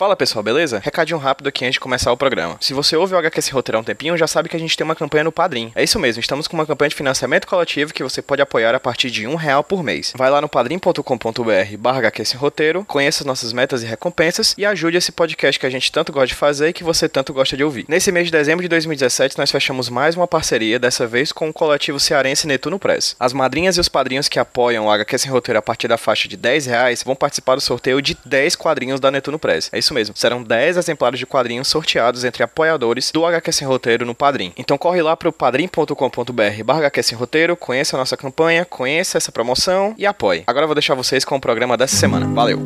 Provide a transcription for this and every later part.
Fala pessoal, beleza? Recadinho rápido aqui antes de começar o programa. Se você ouve o HQ Sem Roteiro há um tempinho, já sabe que a gente tem uma campanha no Padrim. É isso mesmo, estamos com uma campanha de financiamento coletivo que você pode apoiar a partir de um real por mês. Vai lá no padrim.com.br barra HQ Sem Roteiro, conheça nossas metas e recompensas e ajude esse podcast que a gente tanto gosta de fazer e que você tanto gosta de ouvir. Nesse mês de dezembro de 2017, nós fechamos mais uma parceria, dessa vez com o coletivo cearense Netuno Press. As madrinhas e os padrinhos que apoiam o HQ Sem Roteiro a partir da faixa de 10 reais vão participar do sorteio de 10 quadrinhos da Netuno Press. É isso mesmo, serão 10 exemplares de quadrinhos sorteados entre apoiadores do HQ Sem Roteiro no Padrim. Então corre lá pro padrim.com.br barra HQ Sem Roteiro, conheça a nossa campanha, conheça essa promoção e apoie. Agora eu vou deixar vocês com o programa dessa semana. Valeu!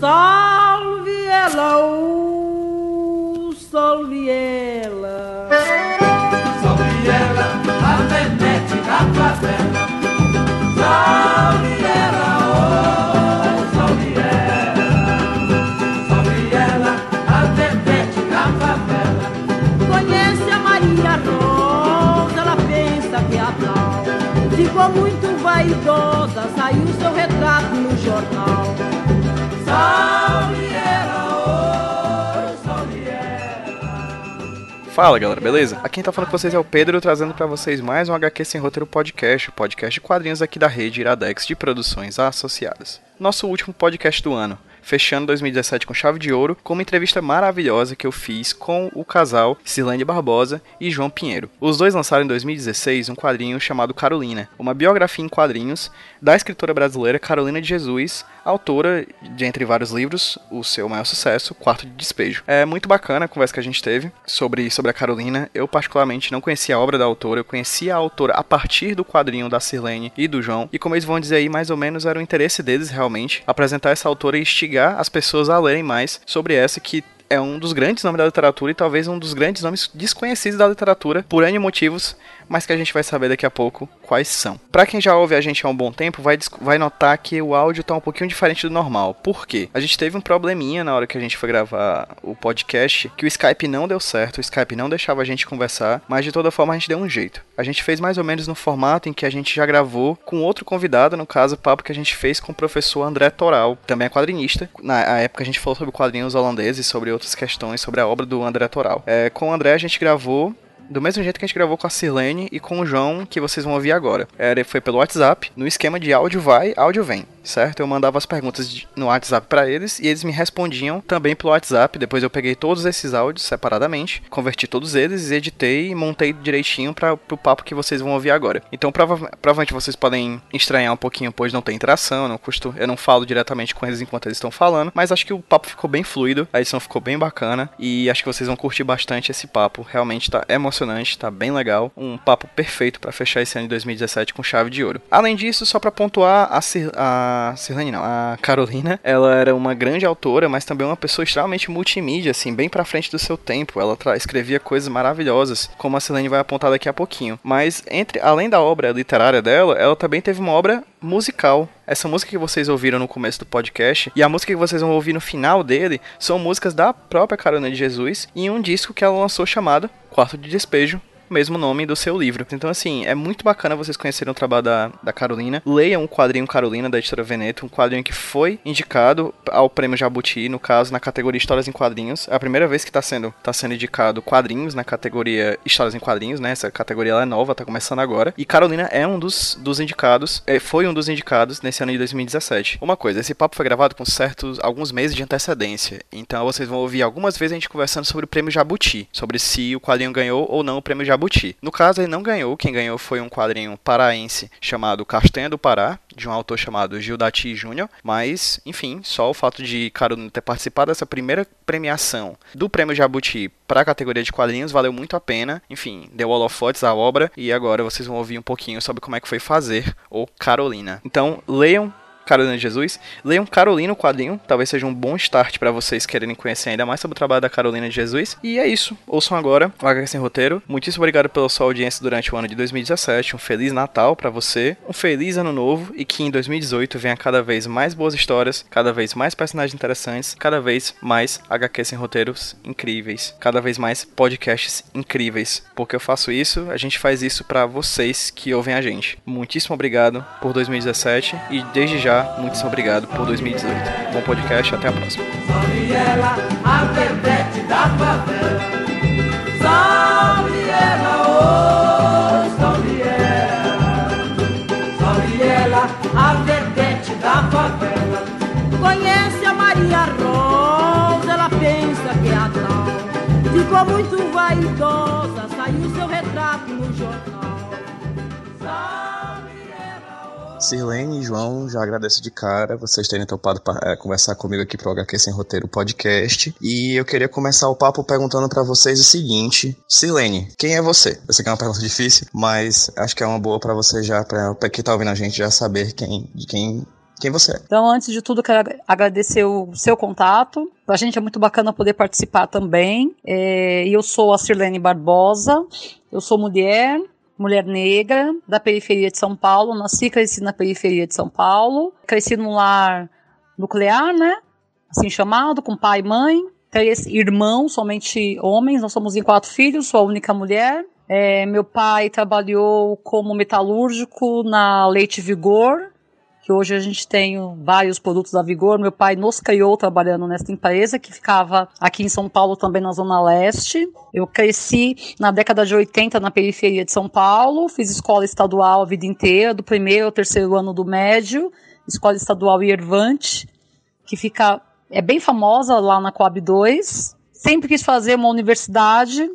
Salve ela, uh, salve ela. Salve ela, a Venete da favela. Fala galera, beleza? Aqui quem tá falando com vocês é o Pedro, trazendo pra vocês mais um HQ Sem Roteiro Podcast, o podcast de quadrinhos aqui da rede Iradex de produções associadas. Nosso último podcast do ano, fechando 2017 com chave de ouro, com uma entrevista maravilhosa que eu fiz com o casal Cirlane Barbosa e João Pinheiro. Os dois lançaram em 2016 um quadrinho chamado Carolina, uma biografia em quadrinhos da escritora brasileira Carolina de Jesus, autora de entre vários livros, o seu maior sucesso, Quarto de Despejo. É muito bacana a conversa que a gente teve sobre, sobre a Carolina. Eu particularmente não conhecia a obra da autora, eu conhecia a autora a partir do quadrinho da Cirlane e do João, e como eles vão dizer aí, mais ou menos era o interesse deles realmente apresentar essa autora e instigar as pessoas a lerem mais sobre essa que é um dos grandes nomes da literatura e talvez um dos grandes nomes desconhecidos da literatura por N motivos, mas que a gente vai saber daqui a pouco quais são. Para quem já ouve a gente há um bom tempo, vai, vai notar que o áudio tá um pouquinho diferente do normal. Por quê? A gente teve um probleminha na hora que a gente foi gravar o podcast, que o Skype não deu certo, o Skype não deixava a gente conversar, mas de toda forma a gente deu um jeito. A gente fez mais ou menos no formato em que a gente já gravou com outro convidado, no caso, o papo que a gente fez com o professor André Toral, também é quadrinista. Na época a gente falou sobre quadrinhos holandeses, sobre outras questões, sobre a obra do André Toral. É, com o André a gente gravou do mesmo jeito que a gente gravou com a Cirlene e com o João, que vocês vão ouvir agora. Era, foi pelo WhatsApp, no esquema de áudio vai, áudio vem, certo? Eu mandava as perguntas de, no WhatsApp para eles e eles me respondiam também pelo WhatsApp. Depois eu peguei todos esses áudios separadamente, converti todos eles, editei e montei direitinho para o papo que vocês vão ouvir agora. Então prova, provavelmente vocês podem estranhar um pouquinho, pois não tem interação, eu não, custo, eu não falo diretamente com eles enquanto eles estão falando, mas acho que o papo ficou bem fluido, a edição ficou bem bacana e acho que vocês vão curtir bastante esse papo. Realmente tá emocionante emocionante, tá bem legal. Um papo perfeito para fechar esse ano de 2017 com chave de ouro. Além disso, só para pontuar, a, Cir a Cirlane não, a Carolina, ela era uma grande autora, mas também uma pessoa extremamente multimídia, assim, bem pra frente do seu tempo. Ela escrevia coisas maravilhosas, como a Cirlane vai apontar daqui a pouquinho. Mas, entre além da obra literária dela, ela também teve uma obra musical. Essa música que vocês ouviram no começo do podcast e a música que vocês vão ouvir no final dele são músicas da própria Carolina de Jesus em um disco que ela lançou chamado Quarto de Despejo, mesmo nome do seu livro. Então, assim, é muito bacana vocês conhecerem o trabalho da, da Carolina. Leiam o quadrinho Carolina, da editora Veneto, um quadrinho que foi indicado ao prêmio Jabuti, no caso, na categoria Histórias em Quadrinhos. É a primeira vez que está sendo, tá sendo indicado quadrinhos na categoria Histórias em Quadrinhos, né? Essa categoria é nova, tá começando agora. E Carolina é um dos, dos indicados, é, foi um dos indicados nesse ano de 2017. Uma coisa, esse papo foi gravado com certos, alguns meses de antecedência. Então vocês vão ouvir algumas vezes a gente conversando sobre o prêmio Jabuti, sobre se o quadrinho ganhou ou não o prêmio Jabuti. No caso, ele não ganhou, quem ganhou foi um quadrinho paraense chamado Castanha do Pará, de um autor chamado Gildati Júnior, mas, enfim, só o fato de Carolina ter participado dessa primeira premiação do Prêmio Jabuti para a categoria de quadrinhos valeu muito a pena. Enfim, deu holofotes à obra e agora vocês vão ouvir um pouquinho sobre como é que foi fazer o Carolina. Então, leiam Carolina de Jesus. Leiam Carolina, o quadrinho. Talvez seja um bom start para vocês quererem conhecer ainda mais sobre o trabalho da Carolina de Jesus. E é isso. Ouçam agora o HQ Sem Roteiro. Muitíssimo obrigado pela sua audiência durante o ano de 2017. Um Feliz Natal para você. Um Feliz Ano Novo. E que em 2018 venha cada vez mais boas histórias, cada vez mais personagens interessantes, cada vez mais HQ Sem Roteiros incríveis, cada vez mais podcasts incríveis. Porque eu faço isso, a gente faz isso para vocês que ouvem a gente. Muitíssimo obrigado por 2017 e desde já, muito obrigado por 2018. Bom podcast, até a próxima. Ela, a da favela. Ela, ela. Ela, a da favela. Conhece a Maria Rosa, ela pensa que é a tal. Ficou muito vaidosa. Sirlene e João, já agradeço de cara vocês terem topado para é, conversar comigo aqui pro HQ Sem Roteiro Podcast. E eu queria começar o papo perguntando para vocês o seguinte: Sirlene, quem é você? Eu sei que é uma pergunta difícil, mas acho que é uma boa para você já, para quem tá ouvindo a gente já saber quem, de quem quem você é. Então, antes de tudo, quero agradecer o seu contato. Pra gente é muito bacana poder participar também. É, eu sou a Sirlene Barbosa, eu sou mulher, mulher negra, da periferia de São Paulo. Nasci e cresci na periferia de São Paulo. Cresci num lar nuclear, né? Assim chamado, com pai e mãe. Três irmãos, somente homens. Nós somos em quatro filhos, sou a única mulher. É, meu pai trabalhou como metalúrgico na Leite Vigor, que hoje a gente tem vários produtos da Vigor. Meu pai nos criou trabalhando nessa empresa, que ficava aqui em São Paulo, também na Zona Leste. Eu cresci na década de 80 na periferia de São Paulo, fiz escola estadual a vida inteira, do primeiro ao terceiro ano do médio, escola estadual Irvante, que fica é bem famosa lá na Coab 2. Sempre quis fazer uma universidade,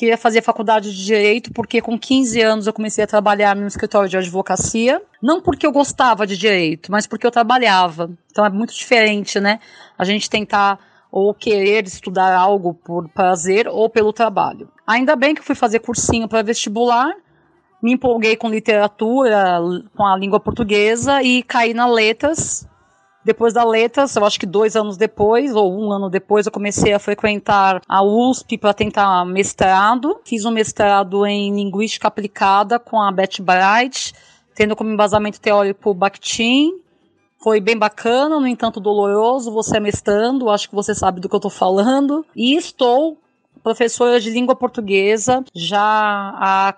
queria fazer faculdade de direito, porque com 15 anos eu comecei a trabalhar no escritório de advocacia. Não porque eu gostava de direito, mas porque eu trabalhava. Então é muito diferente, né? A gente tentar ou querer estudar algo por prazer ou pelo trabalho. Ainda bem que eu fui fazer cursinho para vestibular, me empolguei com literatura, com a língua portuguesa e caí na letras depois da letras, eu acho que dois anos depois, ou um ano depois, eu comecei a frequentar a USP para tentar mestrado. Fiz um mestrado em Linguística Aplicada com a Beth Bright, tendo como embasamento teórico Bakhtin. Foi bem bacana, no entanto doloroso, você mestrando, acho que você sabe do que eu estou falando. E estou professora de língua portuguesa já há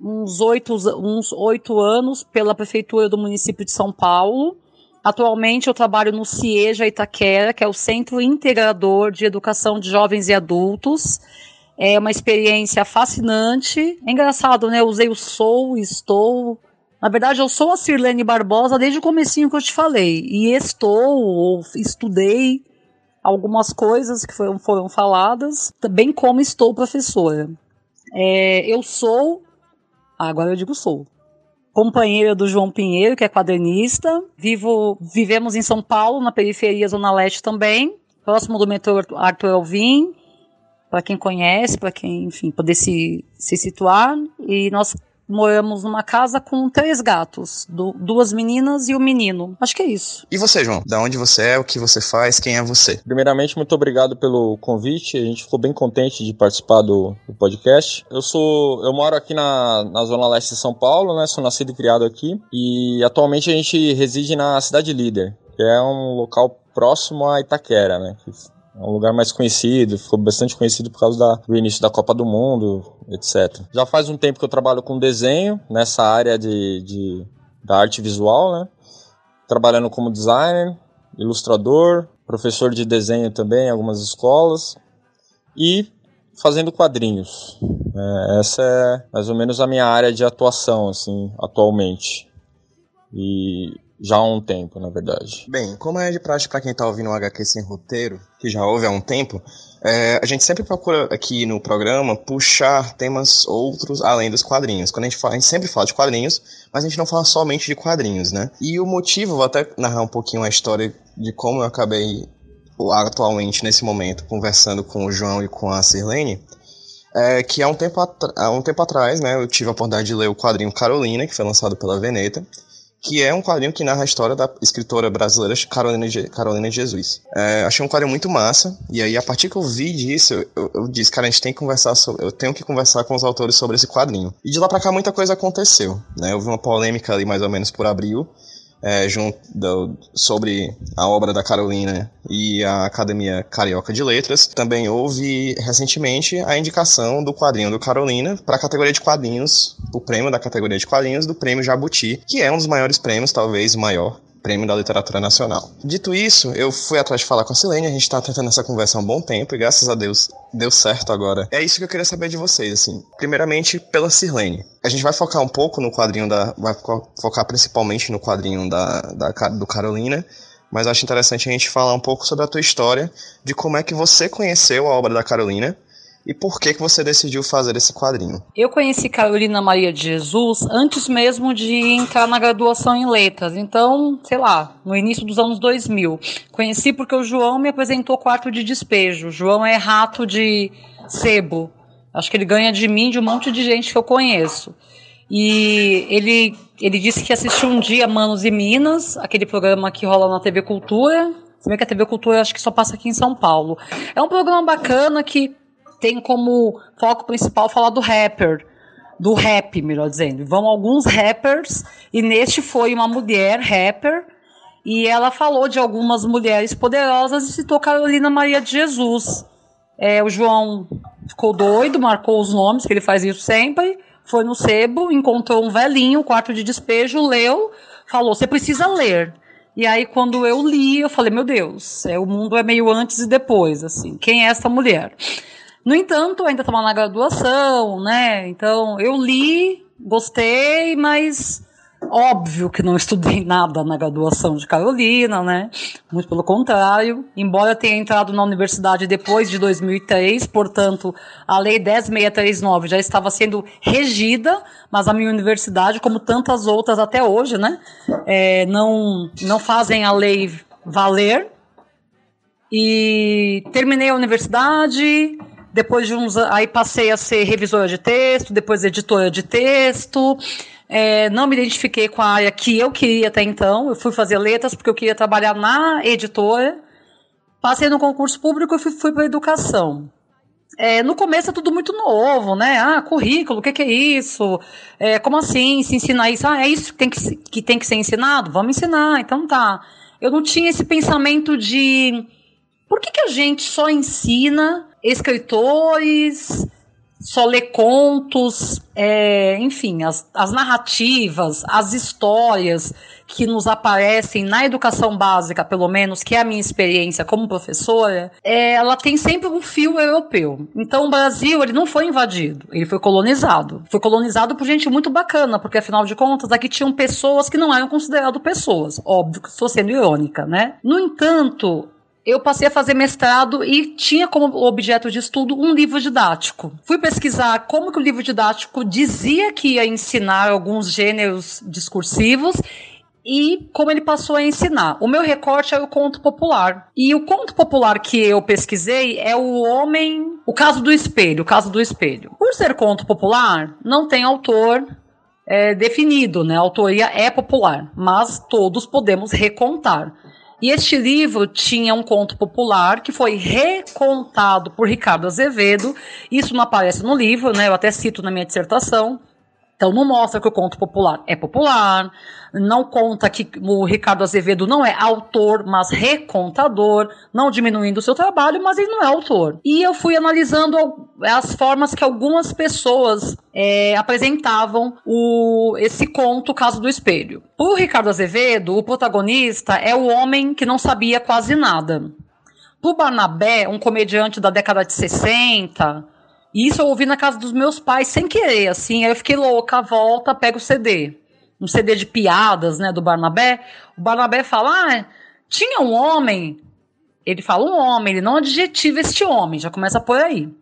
uns oito, uns oito anos pela prefeitura do município de São Paulo. Atualmente eu trabalho no CIEJA Itaquera, que é o Centro Integrador de Educação de Jovens e Adultos. É uma experiência fascinante. É engraçado, né? Eu usei o sou, estou. Na verdade, eu sou a Sirlene Barbosa desde o comecinho que eu te falei. E estou, ou estudei algumas coisas que foram, foram faladas, bem como estou professora. É, eu sou. Agora eu digo sou companheira do João Pinheiro, que é quadrinista. Vivo, vivemos em São Paulo, na periferia Zona Leste também, próximo do metrô Arthur Alvim, para quem conhece, para quem, enfim, poder se, se situar. E nós moramos numa casa com três gatos, do, duas meninas e um menino. Acho que é isso. E você, João? Da onde você é, o que você faz, quem é você? Primeiramente, muito obrigado pelo convite. A gente ficou bem contente de participar do, do podcast. Eu sou, eu moro aqui na, na zona leste de São Paulo, né? Sou nascido e criado aqui e atualmente a gente reside na cidade líder, que é um local próximo a Itaquera, né? É um lugar mais conhecido, ficou bastante conhecido por causa da, do início da Copa do Mundo, etc. Já faz um tempo que eu trabalho com desenho nessa área de, de da arte visual, né? Trabalhando como designer, ilustrador, professor de desenho também em algumas escolas e fazendo quadrinhos. É, essa é mais ou menos a minha área de atuação, assim, atualmente. E já há um tempo, na verdade. Bem, como é de prática para quem está ouvindo o HQ sem roteiro, que já ouve há um tempo, é, a gente sempre procura aqui no programa puxar temas outros além dos quadrinhos. Quando a gente fala, a gente sempre fala de quadrinhos, mas a gente não fala somente de quadrinhos, né? E o motivo, vou até narrar um pouquinho a história de como eu acabei atualmente, nesse momento, conversando com o João e com a Sirlene, é que há um tempo, há um tempo atrás, né, eu tive a oportunidade de ler o quadrinho Carolina, que foi lançado pela Veneta, que é um quadrinho que narra a história da escritora brasileira Carolina, Carolina Jesus. É, achei um quadrinho muito massa, e aí a partir que eu vi disso, eu, eu, disse, cara, a gente tem que conversar sobre, eu tenho que conversar com os autores sobre esse quadrinho. E de lá pra cá muita coisa aconteceu, né? Houve uma polêmica ali mais ou menos por abril, é, junto do, sobre a obra da Carolina e a Academia Carioca de Letras. Também houve recentemente a indicação do quadrinho do Carolina para a categoria de quadrinhos, o prêmio da categoria de quadrinhos do Prêmio Jabuti, que é um dos maiores prêmios, talvez o maior Prêmio da Literatura Nacional. Dito isso, eu fui atrás de falar com a Silene, a gente tá tentando essa conversa há um bom tempo e graças a Deus deu certo agora. É isso que eu queria saber de vocês, assim. Primeiramente, pela Sirlene. A gente vai focar um pouco no quadrinho da. Vai focar principalmente no quadrinho da, da do Carolina. Mas acho interessante a gente falar um pouco sobre a tua história, de como é que você conheceu a obra da Carolina e por que, que você decidiu fazer esse quadrinho? Eu conheci Carolina Maria de Jesus antes mesmo de entrar na graduação em letras, então, sei lá, no início dos anos 2000. Conheci porque o João me apresentou quarto de despejo. O João é rato de sebo. Acho que ele ganha de mim, de um monte de gente que eu conheço. E ele, ele disse que assistiu um dia Manos e Minas, aquele programa que rola na TV Cultura. Se bem que a TV Cultura acho que só passa aqui em São Paulo. É um programa bacana que tem como foco principal falar do rapper, do rap, melhor dizendo. Vão alguns rappers, e neste foi uma mulher rapper, e ela falou de algumas mulheres poderosas e citou Carolina Maria de Jesus. É, o João ficou doido, marcou os nomes, que ele faz isso sempre, foi no sebo, encontrou um velhinho, quarto de despejo, leu, falou: você precisa ler. E aí, quando eu li, eu falei: meu Deus, é, o mundo é meio antes e depois, assim, quem é essa mulher? No entanto, ainda estava na graduação, né? Então, eu li, gostei, mas óbvio que não estudei nada na graduação de Carolina, né? Muito pelo contrário. Embora tenha entrado na universidade depois de 2003, portanto, a Lei 10639 já estava sendo regida, mas a minha universidade, como tantas outras até hoje, né? É, não, não fazem a lei valer. E terminei a universidade, depois de uns aí passei a ser revisora de texto, depois editora de texto. É, não me identifiquei com a área que eu queria até então. Eu fui fazer letras porque eu queria trabalhar na editora. Passei no concurso público e fui, fui para educação. É, no começo é tudo muito novo, né? Ah, currículo, o que, que, é isso? É, como assim? Se ensinar isso? Ah, é isso que tem que, que tem que ser ensinado? Vamos ensinar, então tá. Eu não tinha esse pensamento de por que, que a gente só ensina escritores, só lê contos, é, enfim, as, as narrativas, as histórias que nos aparecem na educação básica, pelo menos, que é a minha experiência como professora, é, ela tem sempre um fio europeu. Então, o Brasil, ele não foi invadido, ele foi colonizado. Foi colonizado por gente muito bacana, porque, afinal de contas, aqui tinham pessoas que não eram consideradas pessoas. Óbvio que estou sendo irônica, né? No entanto, eu passei a fazer mestrado e tinha como objeto de estudo um livro didático. Fui pesquisar como que o livro didático dizia que ia ensinar alguns gêneros discursivos e como ele passou a ensinar. O meu recorte é o conto popular. E o conto popular que eu pesquisei é o homem, o caso do espelho, o caso do espelho. Por ser conto popular, não tem autor é, definido, né? A autoria é popular, mas todos podemos recontar. E este livro tinha um conto popular que foi recontado por Ricardo Azevedo. Isso não aparece no livro, né? Eu até cito na minha dissertação. Então não mostra que o conto popular é popular, não conta que o Ricardo Azevedo não é autor, mas recontador, não diminuindo o seu trabalho, mas ele não é autor. E eu fui analisando as formas que algumas pessoas é, apresentavam o, esse conto, caso do espelho. O Ricardo Azevedo, o protagonista, é o homem que não sabia quase nada. O Barnabé, um comediante da década de 60, isso eu ouvi na casa dos meus pais sem querer, assim. Aí eu fiquei louca, volta, pega o CD. Um CD de piadas, né, do Barnabé. O Barnabé fala: ah, tinha um homem. Ele fala um homem, ele não adjetiva este homem, já começa por aí.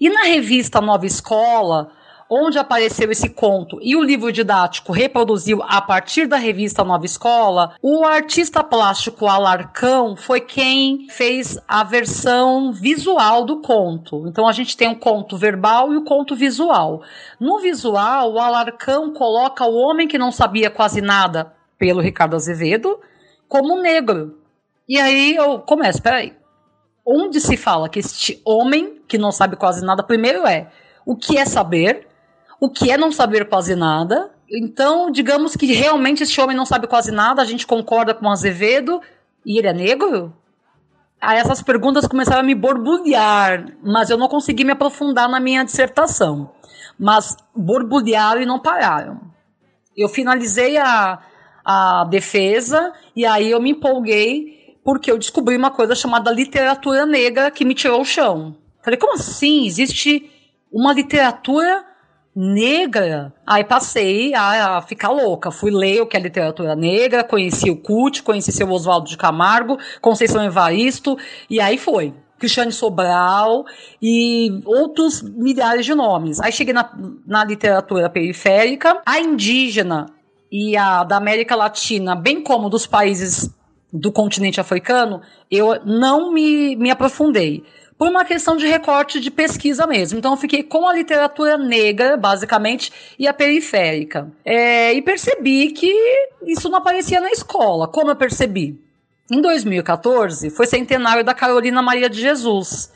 E na revista Nova Escola, onde apareceu esse conto e o livro didático reproduziu a partir da revista Nova Escola, o artista plástico Alarcão foi quem fez a versão visual do conto. Então a gente tem o conto verbal e o conto visual. No visual, o Alarcão coloca o homem que não sabia quase nada, pelo Ricardo Azevedo, como negro. E aí eu começo, peraí. Onde se fala que este homem que não sabe quase nada, primeiro é o que é saber, o que é não saber quase nada. Então, digamos que realmente esse homem não sabe quase nada, a gente concorda com o Azevedo e ele é negro? Aí essas perguntas começaram a me borbulhar, mas eu não consegui me aprofundar na minha dissertação. Mas borbulharam e não pararam. Eu finalizei a, a defesa e aí eu me empolguei porque eu descobri uma coisa chamada literatura negra que me tirou o chão. Falei, como assim? Existe uma literatura negra, aí passei a, a, ficar louca. Fui ler o que é literatura negra, conheci o CUT, conheci seu Oswaldo de Camargo, Conceição Evaristo, e aí foi. Cristiane Sobral e outros milhares de nomes. Aí cheguei na, na literatura periférica, a indígena e a da América Latina, bem como dos países do continente africano, eu não me, me aprofundei. Por uma questão de recorte de pesquisa mesmo. Então, eu fiquei com a literatura negra, basicamente, e a periférica. É, e percebi que isso não aparecia na escola. Como eu percebi? Em 2014, foi centenário da Carolina Maria de Jesus.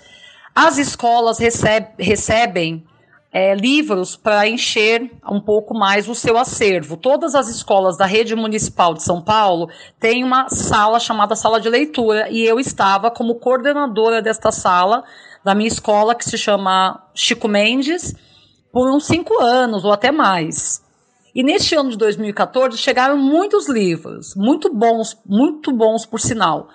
As escolas receb recebem é, livros para encher um pouco mais o seu acervo. Todas as escolas da rede municipal de São Paulo têm uma sala chamada sala de leitura e eu estava como coordenadora desta sala da minha escola que se chama Chico Mendes por uns cinco anos ou até mais. E neste ano de 2014 chegaram muitos livros, muito bons, muito bons por sinal.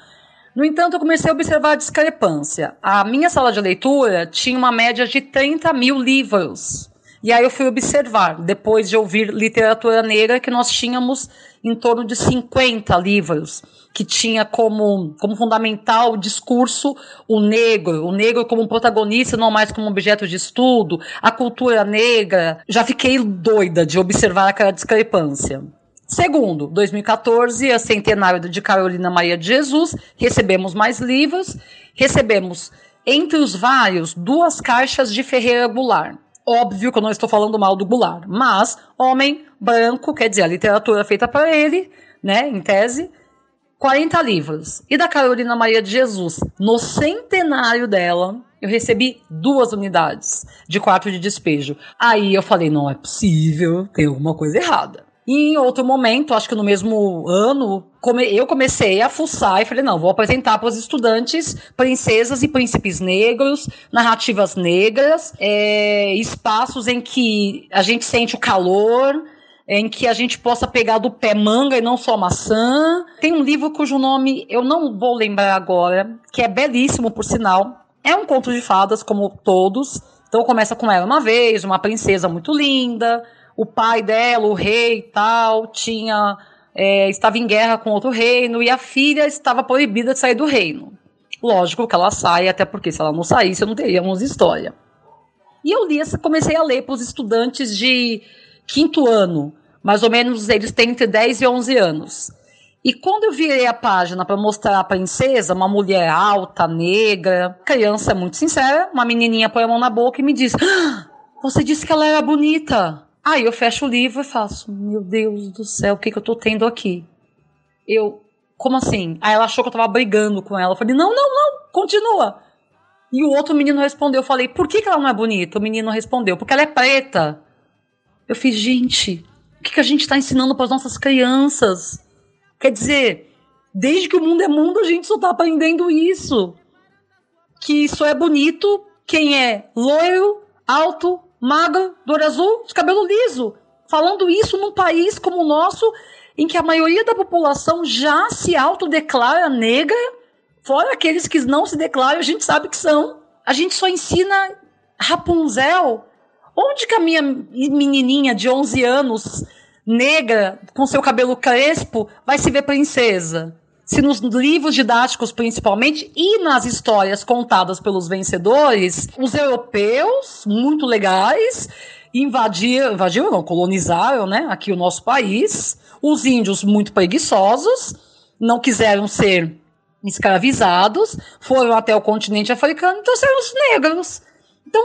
No entanto, eu comecei a observar a discrepância. A minha sala de leitura tinha uma média de 30 mil livros. E aí eu fui observar, depois de ouvir literatura negra, que nós tínhamos em torno de 50 livros, que tinha como, como fundamental o discurso o negro, o negro como protagonista, não mais como objeto de estudo, a cultura negra. Já fiquei doida de observar aquela discrepância. Segundo, 2014, a centenário de Carolina Maria de Jesus, recebemos mais livros, recebemos, entre os vários, duas caixas de Ferreira Goulart. Óbvio que eu não estou falando mal do Goulart, mas homem branco, quer dizer, a literatura feita para ele, né, em tese, 40 livros. E da Carolina Maria de Jesus, no centenário dela, eu recebi duas unidades de quarto de despejo. Aí eu falei, não é possível, tem alguma coisa errada. E em outro momento, acho que no mesmo ano, eu comecei a fuçar e falei, não, vou apresentar para os estudantes princesas e príncipes negros, narrativas negras, é, espaços em que a gente sente o calor, em que a gente possa pegar do pé manga e não só maçã. Tem um livro cujo nome eu não vou lembrar agora, que é belíssimo, por sinal. É um conto de fadas, como todos. Então começa com ela uma vez, uma princesa muito linda, o pai dela, o rei e tal, tinha é, estava em guerra com outro reino e a filha estava proibida de sair do reino. Lógico que ela sai, até porque se ela não saísse, não teríamos história. E eu li, comecei a ler para os estudantes de quinto ano, mais ou menos eles têm entre 10 e 11 anos. E quando eu virei a página para mostrar a princesa, uma mulher alta, negra, criança muito sincera, uma menininha põe a mão na boca e me diz: ah, Você disse que ela era bonita. Aí eu fecho o livro e faço, meu Deus do céu, o que, que eu tô tendo aqui? Eu, como assim? Aí ela achou que eu tava brigando com ela. Eu falei, não, não, não, continua. E o outro menino respondeu, eu falei, por que, que ela não é bonita? O menino respondeu, porque ela é preta. Eu fiz, gente, o que, que a gente tá ensinando para as nossas crianças? Quer dizer, desde que o mundo é mundo, a gente só tá aprendendo isso. Que só é bonito quem é loiro, alto, magra, do olho azul, de cabelo liso. Falando isso num país como o nosso, em que a maioria da população já se autodeclara negra, fora aqueles que não se declaram, a gente sabe que são. A gente só ensina Rapunzel. Onde que a minha menininha de 11 anos, negra, com seu cabelo crespo, vai se ver princesa? Se nos livros didáticos principalmente e nas histórias contadas pelos vencedores, os europeus, muito legais, invadiram, invadiram não, colonizaram, né, aqui o nosso país, os índios muito preguiçosos, não quiseram ser escravizados, foram até o continente africano e trouxeram os negros. Então,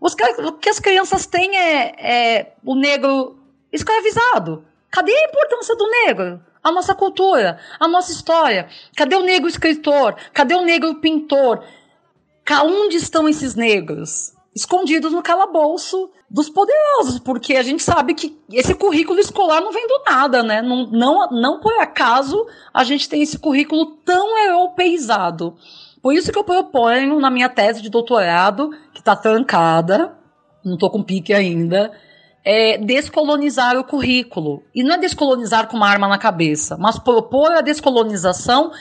os, o que as crianças têm é, é o negro escravizado. Cadê a importância do negro? A nossa cultura, a nossa história. Cadê o negro escritor? Cadê o negro pintor? Onde estão esses negros? Escondidos no calabouço dos poderosos, porque a gente sabe que esse currículo escolar não vem do nada, né? Não, não, não por acaso a gente tem esse currículo tão europeizado. Por isso que eu proponho na minha tese de doutorado, que está trancada, não estou com pique ainda, é descolonizar o currículo. E não é descolonizar com uma arma na cabeça, mas propor a descolonização.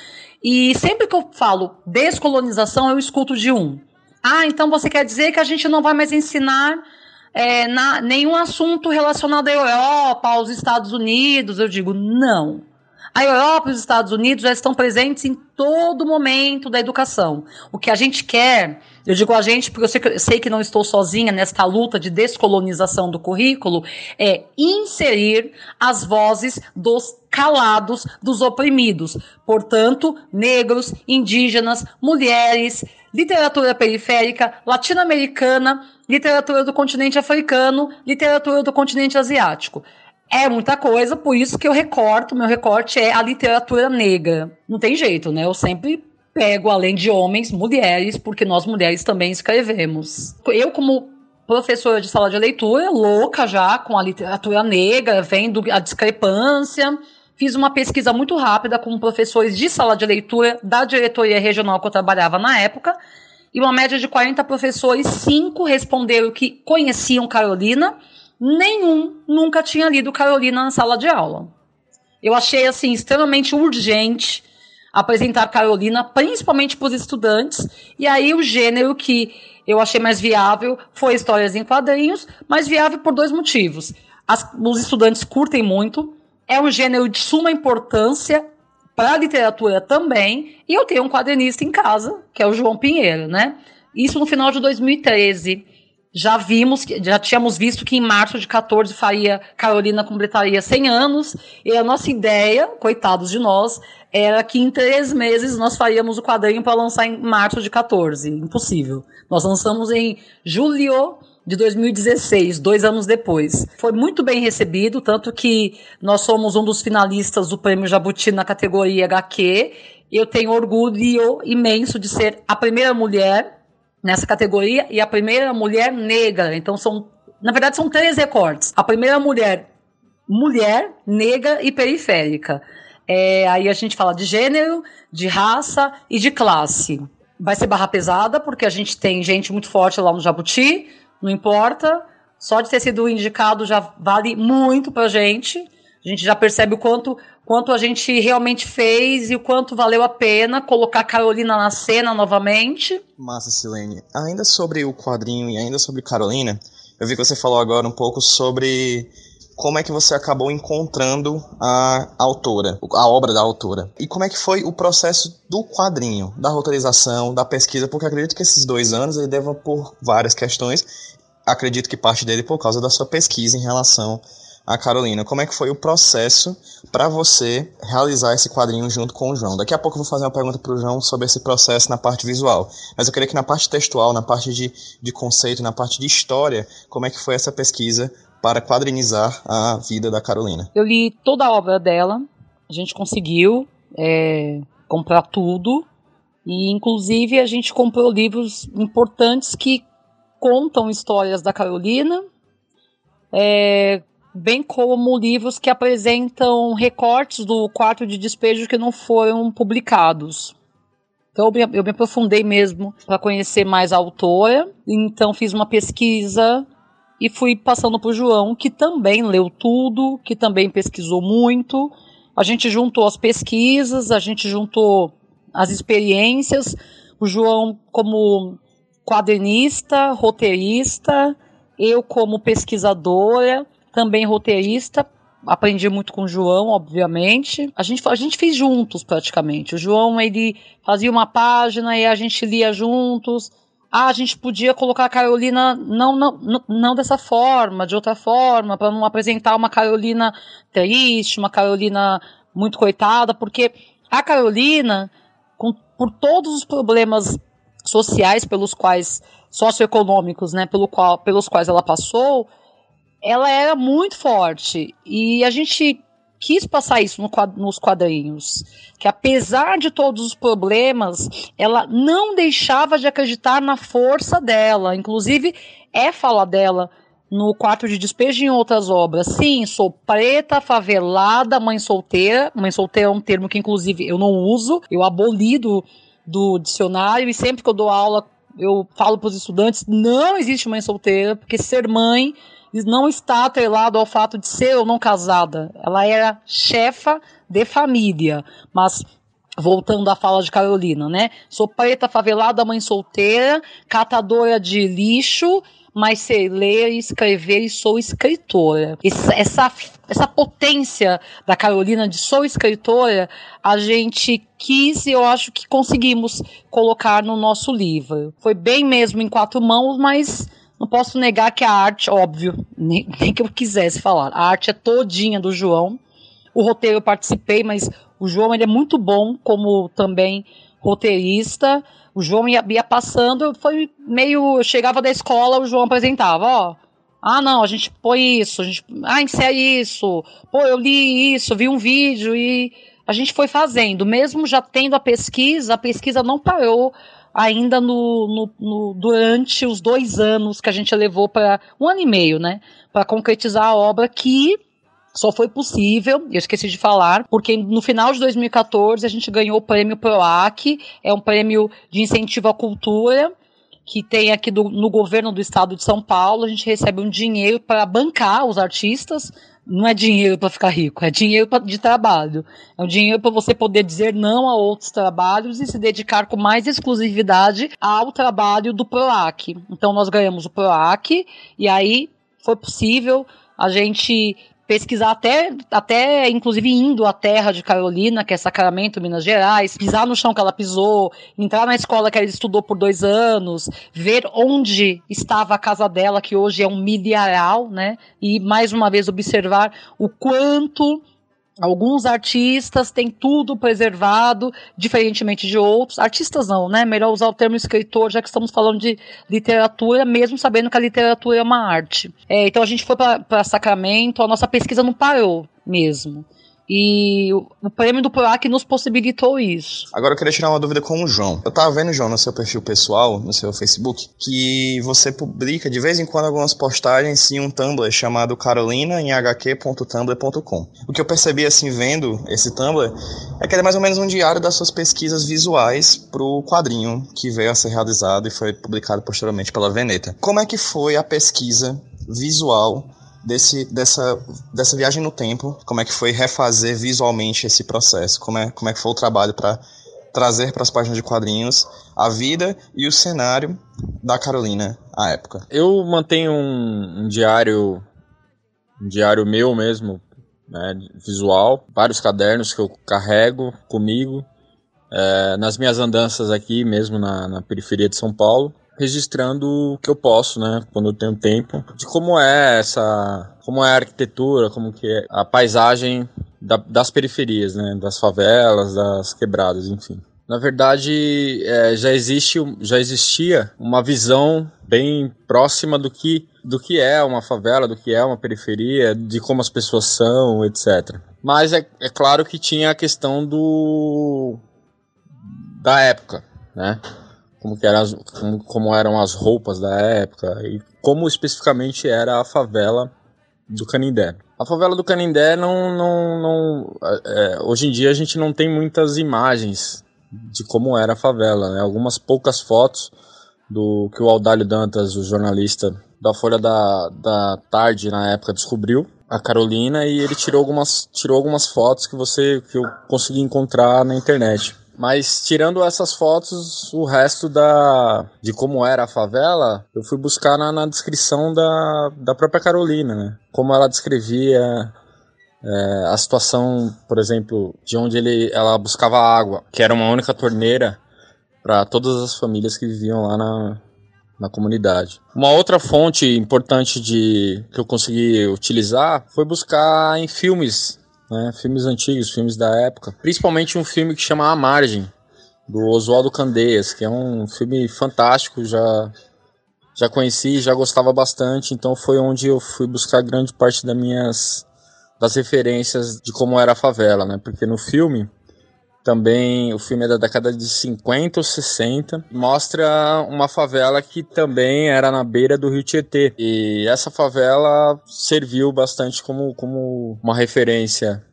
E sempre que eu falo descolonização, eu escuto de um. Ah, então você quer dizer que a gente não vai mais ensinar é, na, nenhum assunto relacionado à Europa, aos Estados Unidos? Eu digo, não. A Europa e os Estados Unidos já estão presentes em todo momento da educação. O que a gente quer, eu digo a gente porque eu sei que, eu sei que não estou sozinha nesta luta de descolonização do currículo, é inserir as vozes dos calados, dos oprimidos. Portanto, negros, indígenas, mulheres, literatura periférica, latino-americana, literatura do continente africano, literatura do continente asiático. É muita coisa, por isso que eu recorto, meu recorte é a literatura negra. Não tem jeito, né? Eu sempre pego, além de homens, mulheres, porque nós mulheres também escrevemos. Eu, como professora de sala de leitura, louca já com a literatura negra, vendo a discrepância. Fiz uma pesquisa muito rápida com professores de sala de leitura da diretoria regional que eu trabalhava na época. E uma média de 40 professores, cinco responderam que conheciam Carolina nenhum nunca tinha lido Carolina na sala de aula. Eu achei assim extremamente urgente apresentar Carolina, principalmente para os estudantes. E aí o gênero que eu achei mais viável foi histórias em quadrinhos, mas viável por dois motivos. As, os estudantes curtem muito, é um gênero de suma importância para a literatura também, e eu tenho um quadrinista em casa, que é o João Pinheiro, né? Isso no final de 2013 já vimos, já tínhamos visto que em março de 14 faria Carolina completaria 100 anos, e a nossa ideia, coitados de nós, era que em três meses nós faríamos o quadrinho para lançar em março de 14. Impossível. Nós lançamos em julho de 2016, dois anos depois. Foi muito bem recebido, tanto que nós somos um dos finalistas do Prêmio Jabuti na categoria HQ. Eu tenho orgulho imenso de ser a primeira mulher nessa categoria e a primeira mulher negra. Então são, na verdade, são três recortes. A primeira mulher, mulher negra e periférica. É, aí a gente fala de gênero, de raça e de classe. Vai ser barra pesada porque a gente tem gente muito forte lá no Jabuti, não importa. Só de ter sido indicado já vale muito pra gente. A gente já percebe o quanto quanto a gente realmente fez e o quanto valeu a pena colocar a Carolina na cena novamente. Massa, Silene. Ainda sobre o quadrinho e ainda sobre Carolina, eu vi que você falou agora um pouco sobre como é que você acabou encontrando a autora, a obra da autora. E como é que foi o processo do quadrinho, da roteirização, da pesquisa, porque acredito que esses dois anos ele deva por várias questões. Acredito que parte dele por causa da sua pesquisa em relação a Carolina, como é que foi o processo para você realizar esse quadrinho junto com o João? Daqui a pouco eu vou fazer uma pergunta para o João sobre esse processo na parte visual, mas eu queria que na parte textual, na parte de, de conceito, na parte de história, como é que foi essa pesquisa para quadrinizar a vida da Carolina? Eu li toda a obra dela, a gente conseguiu é, comprar tudo, e inclusive a gente comprou livros importantes que contam histórias da Carolina, é, bem como livros que apresentam recortes do quarto de despejo que não foram publicados. Então eu me, eu me aprofundei mesmo para conhecer mais a autora, então fiz uma pesquisa e fui passando para o João, que também leu tudo, que também pesquisou muito. A gente juntou as pesquisas, a gente juntou as experiências. O João como quadrinista, roteirista, eu como pesquisadora, também roteirista, aprendi muito com o João, obviamente. A gente, a gente fez juntos praticamente. O João ele fazia uma página e a gente lia juntos. Ah, a gente podia colocar a Carolina não, não, não dessa forma, de outra forma, para não apresentar uma Carolina triste, uma Carolina muito coitada, porque a Carolina, com, por todos os problemas sociais pelos quais socioeconômicos, né, pelo qual, pelos quais ela passou, ela era muito forte. E a gente quis passar isso no, nos quadrinhos. Que apesar de todos os problemas, ela não deixava de acreditar na força dela. Inclusive, é fala dela no quarto de despejo e em outras obras. Sim, sou preta, favelada, mãe solteira. Mãe solteira é um termo que, inclusive, eu não uso. Eu aboli do, do dicionário e sempre que eu dou aula, eu falo para os estudantes: não existe mãe solteira, porque ser mãe não está atrelado ao fato de ser ou não casada. Ela era chefa de família, mas voltando à fala de Carolina, né? Sou preta favelada, mãe solteira, catadora de lixo, mas sei ler e escrever e sou escritora. Essa, essa potência da Carolina de sou escritora, a gente quis e eu acho que conseguimos colocar no nosso livro. Foi bem mesmo em quatro mãos, mas não posso negar que a arte, óbvio, nem, nem que eu quisesse falar, a arte é todinha do João. O roteiro eu participei, mas o João ele é muito bom como também roteirista. O João ia, ia passando, foi meio. Eu chegava da escola, o João apresentava, ó. Ah, não, a gente põe isso, a gente. Ah, insere isso. Pô, eu li isso, vi um vídeo e a gente foi fazendo. Mesmo já tendo a pesquisa, a pesquisa não parou ainda no, no, no durante os dois anos que a gente levou para um ano e meio, né? Para concretizar a obra que só foi possível, eu esqueci de falar, porque no final de 2014 a gente ganhou o prêmio PROAC, é um prêmio de incentivo à cultura, que tem aqui do, no governo do estado de São Paulo, a gente recebe um dinheiro para bancar os artistas, não é dinheiro para ficar rico, é dinheiro pra, de trabalho. É um dinheiro para você poder dizer não a outros trabalhos e se dedicar com mais exclusividade ao trabalho do PROAC. Então nós ganhamos o PROAC e aí foi possível a gente pesquisar até, até inclusive indo à terra de Carolina, que é Sacramento, Minas Gerais, pisar no chão que ela pisou, entrar na escola que ela estudou por dois anos, ver onde estava a casa dela, que hoje é um milharal, né? E mais uma vez observar o quanto Alguns artistas têm tudo preservado, diferentemente de outros. Artistas não, né? Melhor usar o termo escritor, já que estamos falando de literatura, mesmo sabendo que a literatura é uma arte. É, então a gente foi para Sacramento, a nossa pesquisa não parou mesmo. E o prêmio do PROAC nos possibilitou isso. Agora eu queria tirar uma dúvida com o João. Eu tava vendo, João, no seu perfil pessoal, no seu Facebook, que você publica de vez em quando algumas postagens em um Tumblr chamado carolinaemhq.tumblr.com. O que eu percebi, assim, vendo esse Tumblr, é que ele é mais ou menos um diário das suas pesquisas visuais pro quadrinho que veio a ser realizado e foi publicado posteriormente pela Veneta. Como é que foi a pesquisa visual desse, dessa, dessa viagem no tempo, como é que foi refazer visualmente esse processo, como é, como é que foi o trabalho para trazer para as páginas de quadrinhos a vida e o cenário da Carolina à época. Eu mantenho um, um diário, um diário meu mesmo, né, visual, vários cadernos que eu carrego comigo é, nas minhas andanças aqui mesmo na, na periferia de São Paulo registrando o que eu posso, né, quando eu tenho tempo, de como é essa, como é a arquitetura, como que é a paisagem da, das periferias, né, das favelas, das quebradas, enfim. Na verdade, é, já existe, já existia uma visão bem próxima do que do que é uma favela, do que é uma periferia, de como as pessoas são, etc. Mas é, é claro que tinha a questão do da época, né? Como, que eram as, como, como eram as roupas da época e como especificamente era a favela do Canindé. A favela do Canindé não, não, não é, hoje em dia a gente não tem muitas imagens de como era a favela, né? Algumas poucas fotos do que o Aldalho Dantas, o jornalista da Folha da, da Tarde na época descobriu a Carolina e ele tirou algumas tirou algumas fotos que você que eu consegui encontrar na internet. Mas tirando essas fotos, o resto da de como era a favela, eu fui buscar na, na descrição da, da própria Carolina, né? Como ela descrevia é, a situação, por exemplo, de onde ele, ela buscava água, que era uma única torneira para todas as famílias que viviam lá na, na comunidade. Uma outra fonte importante de que eu consegui utilizar foi buscar em filmes né? Filmes antigos, filmes da época. Principalmente um filme que chama A Margem, do Oswaldo Candeias, que é um filme fantástico, já já conheci, já gostava bastante, então foi onde eu fui buscar grande parte das minhas das referências de como era a favela, né? Porque no filme também o filme é da década de 50 ou 60. Mostra uma favela que também era na beira do Rio Tietê. E essa favela serviu bastante como, como uma referência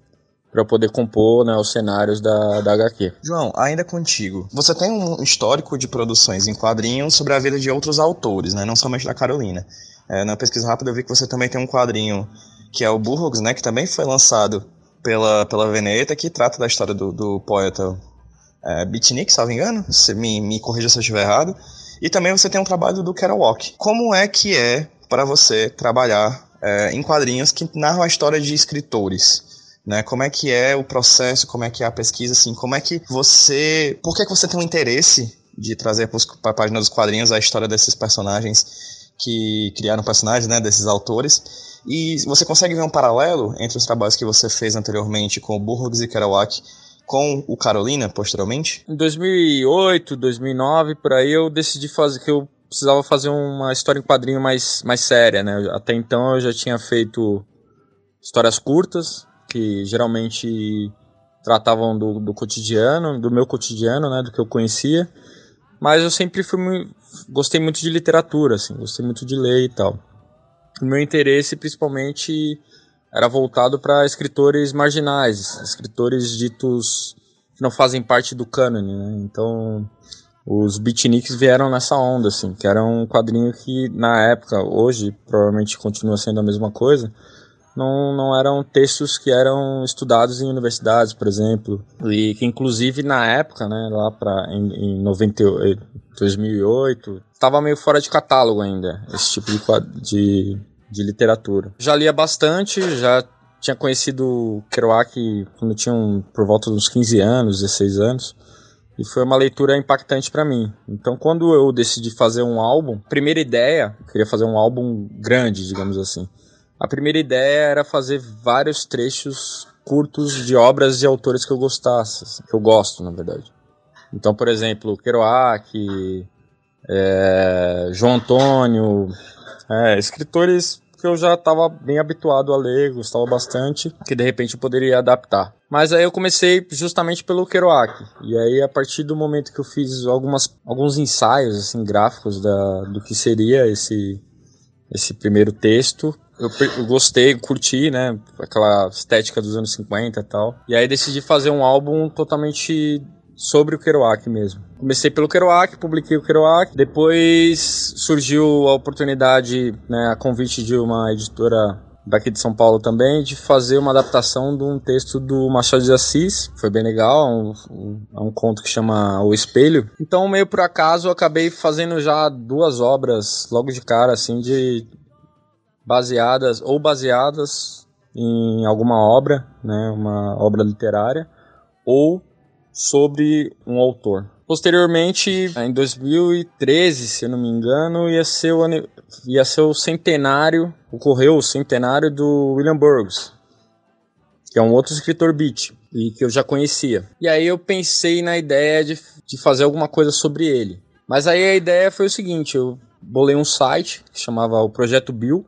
para poder compor né, os cenários da, da HQ. João, ainda contigo. Você tem um histórico de produções em quadrinhos sobre a vida de outros autores, né, não somente da Carolina. É, na pesquisa rápida eu vi que você também tem um quadrinho que é o Burroughs, né, que também foi lançado pela, pela Veneta, que trata da história do, do poeta é, Beatnik, se não me engano, se me, me corrija se eu estiver errado. E também você tem um trabalho do Kerouac. Como é que é para você trabalhar é, em quadrinhos que narram a história de escritores. Né, como é que é o processo, como é que é a pesquisa, assim, como é que você... Por que, que você tem um interesse de trazer para a página dos quadrinhos a história desses personagens que criaram personagens, né, desses autores, e você consegue ver um paralelo entre os trabalhos que você fez anteriormente com o Burroughs e Kerouac com o Carolina, posteriormente? Em 2008, 2009, por aí, eu decidi fazer que eu precisava fazer uma história em quadrinho mais, mais séria, né? Até então eu já tinha feito histórias curtas, que geralmente tratavam do, do cotidiano, do meu cotidiano, né? Do que eu conhecia. Mas eu sempre fui gostei muito de literatura, assim, gostei muito de ler e tal. O meu interesse, principalmente, era voltado para escritores marginais, escritores ditos que não fazem parte do cânone, né? Então, os beatniks vieram nessa onda, assim, que era um quadrinho que, na época, hoje, provavelmente continua sendo a mesma coisa, não, não eram textos que eram estudados em universidades, por exemplo, e que, inclusive, na época, né, lá para em, em 98, 2008, estava meio fora de catálogo ainda, esse tipo de, de, de literatura. Já lia bastante, já tinha conhecido Kerouac quando tinha um, por volta dos 15 anos, 16 anos, e foi uma leitura impactante para mim. Então, quando eu decidi fazer um álbum, primeira ideia, eu queria fazer um álbum grande, digamos assim. A primeira ideia era fazer vários trechos curtos de obras de autores que eu gostasse, assim, que eu gosto, na verdade. Então, por exemplo, Kerouac, é, João Antônio, é, escritores que eu já estava bem habituado a ler, gostava bastante, que de repente eu poderia adaptar. Mas aí eu comecei justamente pelo Kerouac. E aí a partir do momento que eu fiz algumas, alguns ensaios assim gráficos da, do que seria esse esse primeiro texto, eu, eu, gostei, curti, né, aquela estética dos anos 50 e tal. E aí decidi fazer um álbum totalmente sobre o Kerouac mesmo. Comecei pelo Kerouac, publiquei o Kerouac, depois surgiu a oportunidade, né, a convite de uma editora daqui de São Paulo também, de fazer uma adaptação de um texto do Machado de Assis. Foi bem legal, um, um, é um conto que chama O Espelho. Então, meio por acaso, eu acabei fazendo já duas obras logo de cara, assim, de baseadas ou baseadas em alguma obra, né, uma obra literária, ou sobre um autor. Posteriormente, em 2013, se eu não me engano, ia ser o, ia ser o centenário, ocorreu o centenário do William Burroughs, que é um outro escritor beat, e que eu já conhecia. E aí eu pensei na ideia de, de fazer alguma coisa sobre ele. Mas aí a ideia foi o seguinte, eu bolei um site que chamava o Projeto Bill,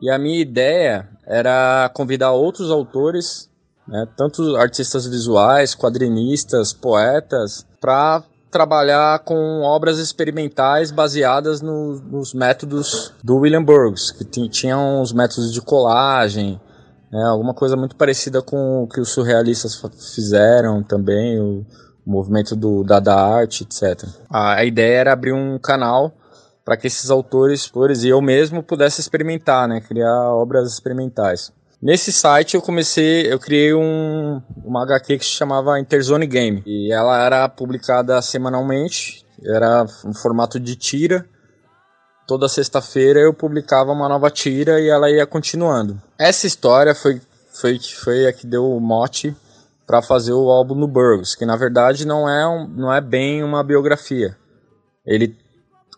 e a minha ideia era convidar outros autores né? tanto artistas visuais, quadrinistas, poetas, para trabalhar com obras experimentais baseadas no, nos métodos do William Burroughs, que tinham os métodos de colagem, né? alguma coisa muito parecida com o que os surrealistas fizeram também, o, movimento do Dada Art, etc. A, a ideia era abrir um canal para que esses autores, autores e eu mesmo pudesse experimentar, né? criar obras experimentais. Nesse site eu comecei, eu criei um, uma HQ que se chamava Interzone Game. E ela era publicada semanalmente, era um formato de tira. Toda sexta-feira eu publicava uma nova tira e ela ia continuando. Essa história foi, foi, foi a que deu o mote para fazer o álbum no Burgos, que na verdade não é, um, não é bem uma biografia. Ele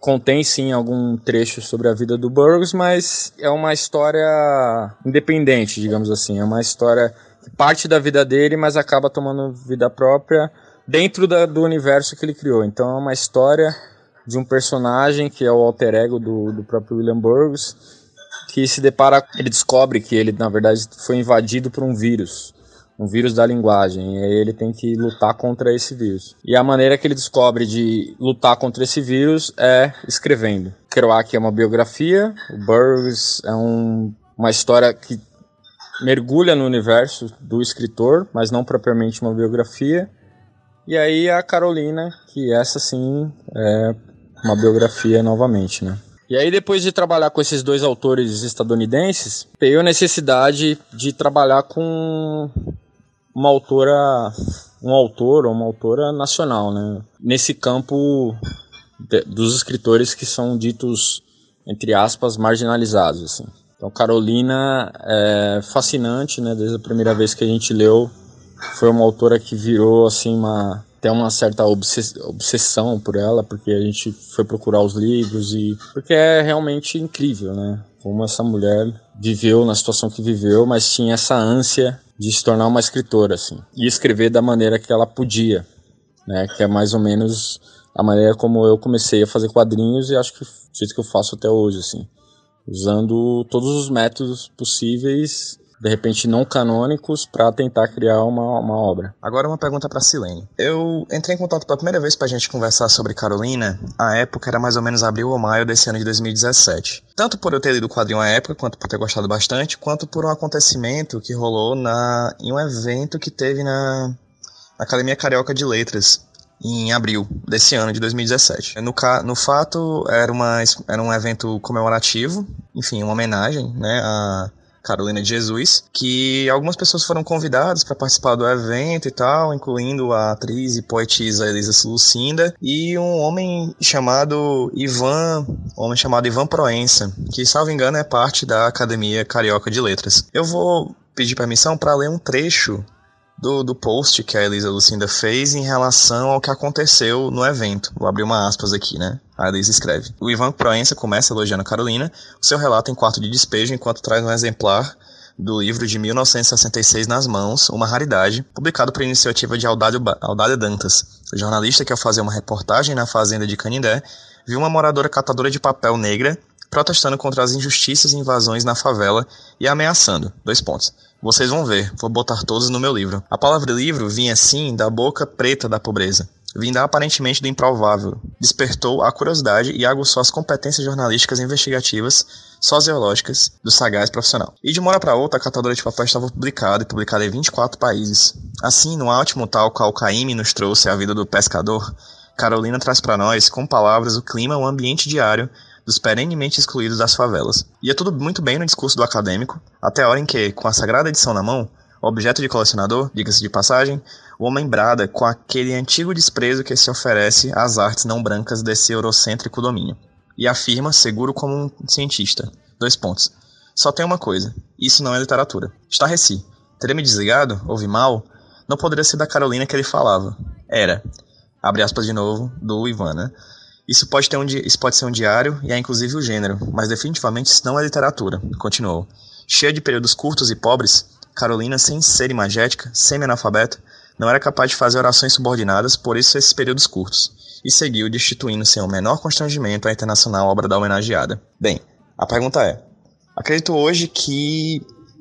contém sim algum trecho sobre a vida do Burroughs, mas é uma história independente, digamos assim. É uma história que parte da vida dele, mas acaba tomando vida própria dentro da, do universo que ele criou. Então é uma história de um personagem que é o alter ego do, do próprio William Burroughs, que se depara, ele descobre que ele na verdade foi invadido por um vírus um vírus da linguagem, e aí ele tem que lutar contra esse vírus. E a maneira que ele descobre de lutar contra esse vírus é escrevendo. Kerouac é uma biografia, o Burroughs é um, uma história que mergulha no universo do escritor, mas não propriamente uma biografia. E aí a Carolina, que essa sim é uma biografia novamente, né? E aí, depois de trabalhar com esses dois autores estadunidenses, veio a necessidade de trabalhar com uma autora, um autor ou uma autora nacional, né? Nesse campo de, dos escritores que são ditos entre aspas marginalizados, assim. Então, Carolina é fascinante, né? Desde a primeira vez que a gente leu, foi uma autora que virou assim uma até uma certa obsessão por ela, porque a gente foi procurar os livros e porque é realmente incrível, né? Como essa mulher viveu na situação que viveu, mas tinha essa ânsia de se tornar uma escritora assim e escrever da maneira que ela podia, né? Que é mais ou menos a maneira como eu comecei a fazer quadrinhos e acho que do jeito que eu faço até hoje assim, usando todos os métodos possíveis de repente não canônicos para tentar criar uma, uma obra. Agora uma pergunta para Silene. Eu entrei em contato pela primeira vez para a gente conversar sobre Carolina, a época era mais ou menos abril ou maio desse ano de 2017. Tanto por eu ter lido o quadrinho à época, quanto por ter gostado bastante, quanto por um acontecimento que rolou na, em um evento que teve na, Academia Carioca de Letras, em abril desse ano de 2017. No, no fato, era, uma, era um evento comemorativo, enfim, uma homenagem né, a Carolina de Jesus, que algumas pessoas foram convidadas para participar do evento e tal, incluindo a atriz e poetisa Elisa Lucinda e um homem chamado Ivan, homem chamado Ivan Proença, que, salvo engano, é parte da Academia Carioca de Letras. Eu vou pedir permissão para ler um trecho do, do post que a Elisa Lucinda fez em relação ao que aconteceu no evento. Vou abrir uma aspas aqui, né? A Elisa escreve. O Ivan Proença começa elogiando a Carolina, o seu relato em quarto de despejo, enquanto traz um exemplar do livro de 1966 nas mãos, uma raridade, publicado por iniciativa de Aldália, Dantas, jornalista que ao fazer uma reportagem na fazenda de Canindé, viu uma moradora catadora de papel negra protestando contra as injustiças e invasões na favela e ameaçando, dois pontos, vocês vão ver, vou botar todos no meu livro. A palavra livro vinha assim da boca preta da pobreza, vinda aparentemente do improvável. Despertou a curiosidade e aguçou as competências jornalísticas investigativas sociológicas do sagaz profissional. E de uma hora para outra, a catadora de papel estava publicada e publicada em 24 países. Assim, no ótimo tal qual Caíme nos trouxe a vida do pescador, Carolina traz para nós, com palavras, o clima, o ambiente diário dos perenemente excluídos das favelas. Ia tudo muito bem no discurso do acadêmico, até a hora em que, com a sagrada edição na mão, objeto de colecionador, diga-se de passagem, o homem brada com aquele antigo desprezo que se oferece às artes não brancas desse eurocêntrico domínio. E afirma, seguro como um cientista. Dois pontos. Só tem uma coisa: isso não é literatura. Estarreci. Teria me desligado? Ouvi mal? Não poderia ser da Carolina que ele falava. Era. Abre aspas de novo, do Ivan, né? Isso pode, ter um isso pode ser um diário e é inclusive o gênero, mas definitivamente isso não é literatura, continuou. Cheia de períodos curtos e pobres, Carolina, sem ser imagética, semi-analfabeta, não era capaz de fazer orações subordinadas, por isso esses períodos curtos, e seguiu destituindo sem o menor constrangimento a internacional obra da homenageada. Bem, a pergunta é: acredito hoje que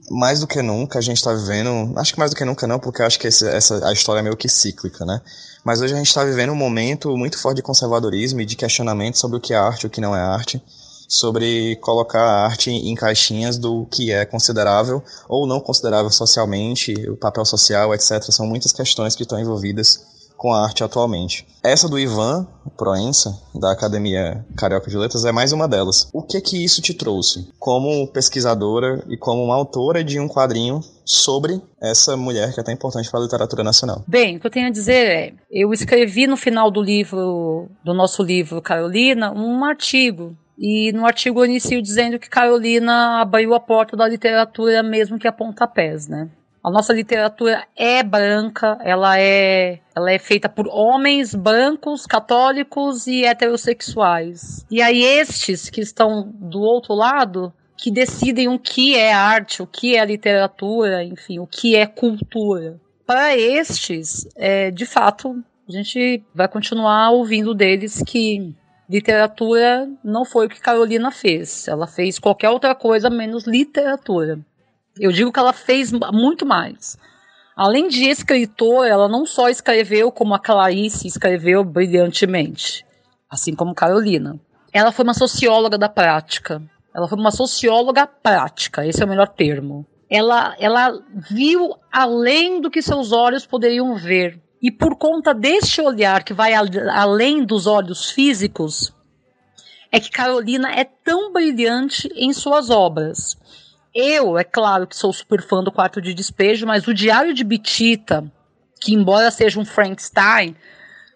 mais do que nunca a gente está vivendo, acho que mais do que nunca não, porque acho que esse, essa a história é meio que cíclica, né? Mas hoje a gente está vivendo um momento muito forte de conservadorismo e de questionamento sobre o que é arte e o que não é arte, sobre colocar a arte em caixinhas do que é considerável ou não considerável socialmente, o papel social, etc. São muitas questões que estão envolvidas com a arte atualmente. Essa do Ivan Proença, da Academia Carioca de Letras, é mais uma delas. O que que isso te trouxe como pesquisadora e como uma autora de um quadrinho sobre essa mulher que é tão importante para a literatura nacional? Bem, o que eu tenho a dizer é, eu escrevi no final do livro, do nosso livro Carolina, um artigo e no artigo eu inicio dizendo que Carolina abriu a porta da literatura mesmo que a pontapés, né? A nossa literatura é branca, ela é, ela é feita por homens brancos, católicos e heterossexuais. E aí estes que estão do outro lado que decidem o que é arte, o que é literatura, enfim, o que é cultura. Para estes, é, de fato, a gente vai continuar ouvindo deles que literatura não foi o que Carolina fez. Ela fez qualquer outra coisa menos literatura. Eu digo que ela fez muito mais. Além de escritora, ela não só escreveu como a Clarice escreveu brilhantemente, assim como Carolina. Ela foi uma socióloga da prática. Ela foi uma socióloga prática, esse é o melhor termo. Ela, ela viu além do que seus olhos poderiam ver. E por conta deste olhar que vai além dos olhos físicos, é que Carolina é tão brilhante em suas obras. Eu, é claro que sou super fã do Quarto de Despejo, mas o Diário de Bitita, que embora seja um Frankenstein,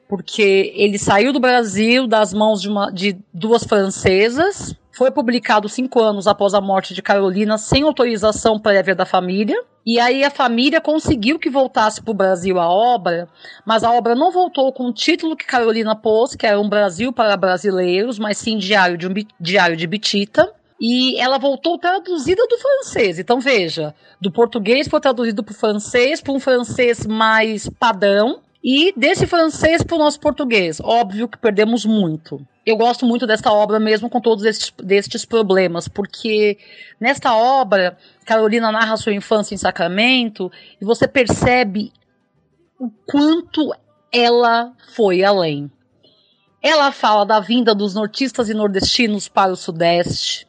porque ele saiu do Brasil das mãos de, uma, de duas francesas, foi publicado cinco anos após a morte de Carolina, sem autorização prévia da família. E aí a família conseguiu que voltasse para o Brasil a obra, mas a obra não voltou com o título que Carolina pôs, que era um Brasil para brasileiros, mas sim Diário de, um, Diário de Bitita. E ela voltou traduzida do francês. Então veja, do português foi traduzido para o francês, para um francês mais padrão, e desse francês para o nosso português. Óbvio que perdemos muito. Eu gosto muito desta obra mesmo com todos estes, destes problemas, porque nesta obra, Carolina narra sua infância em Sacramento e você percebe o quanto ela foi além. Ela fala da vinda dos nortistas e nordestinos para o Sudeste.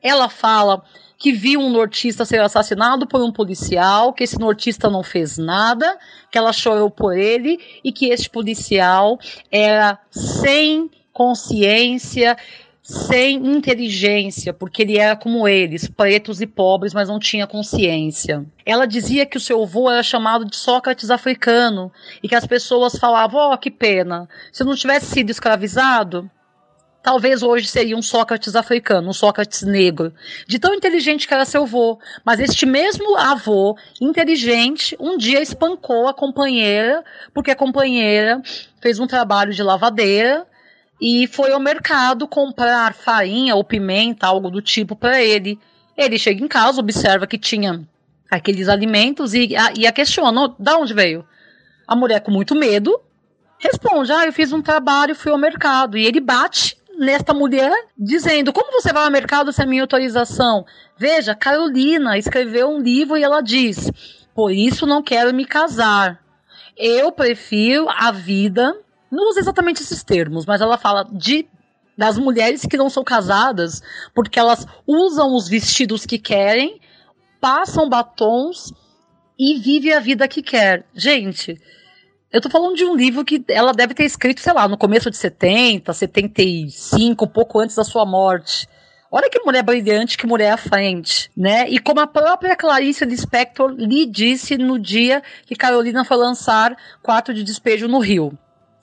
Ela fala que viu um nortista ser assassinado por um policial, que esse nortista não fez nada, que ela chorou por ele e que esse policial era sem consciência, sem inteligência, porque ele era como eles, pretos e pobres, mas não tinha consciência. Ela dizia que o seu avô era chamado de Sócrates africano e que as pessoas falavam: "Oh, que pena, se não tivesse sido escravizado, Talvez hoje seria um Sócrates africano, um Sócrates negro, de tão inteligente que era seu avô. Mas este mesmo avô, inteligente, um dia espancou a companheira, porque a companheira fez um trabalho de lavadeira e foi ao mercado comprar farinha ou pimenta, algo do tipo, para ele. Ele chega em casa, observa que tinha aqueles alimentos e a, e a questiona: da onde veio? A mulher, com muito medo, responde: Ah, eu fiz um trabalho, fui ao mercado. E ele bate nesta mulher dizendo: Como você vai ao mercado sem minha autorização? Veja, Carolina escreveu um livro e ela diz: Por isso não quero me casar. Eu prefiro a vida. Não usa exatamente esses termos, mas ela fala de das mulheres que não são casadas porque elas usam os vestidos que querem, passam batons e vivem a vida que quer. Gente, eu tô falando de um livro que ela deve ter escrito, sei lá, no começo de 70, 75, pouco antes da sua morte. Olha que mulher brilhante, que mulher à frente, né? E como a própria Clarice Lispector lhe disse no dia que Carolina foi lançar Quarto de Despejo no Rio.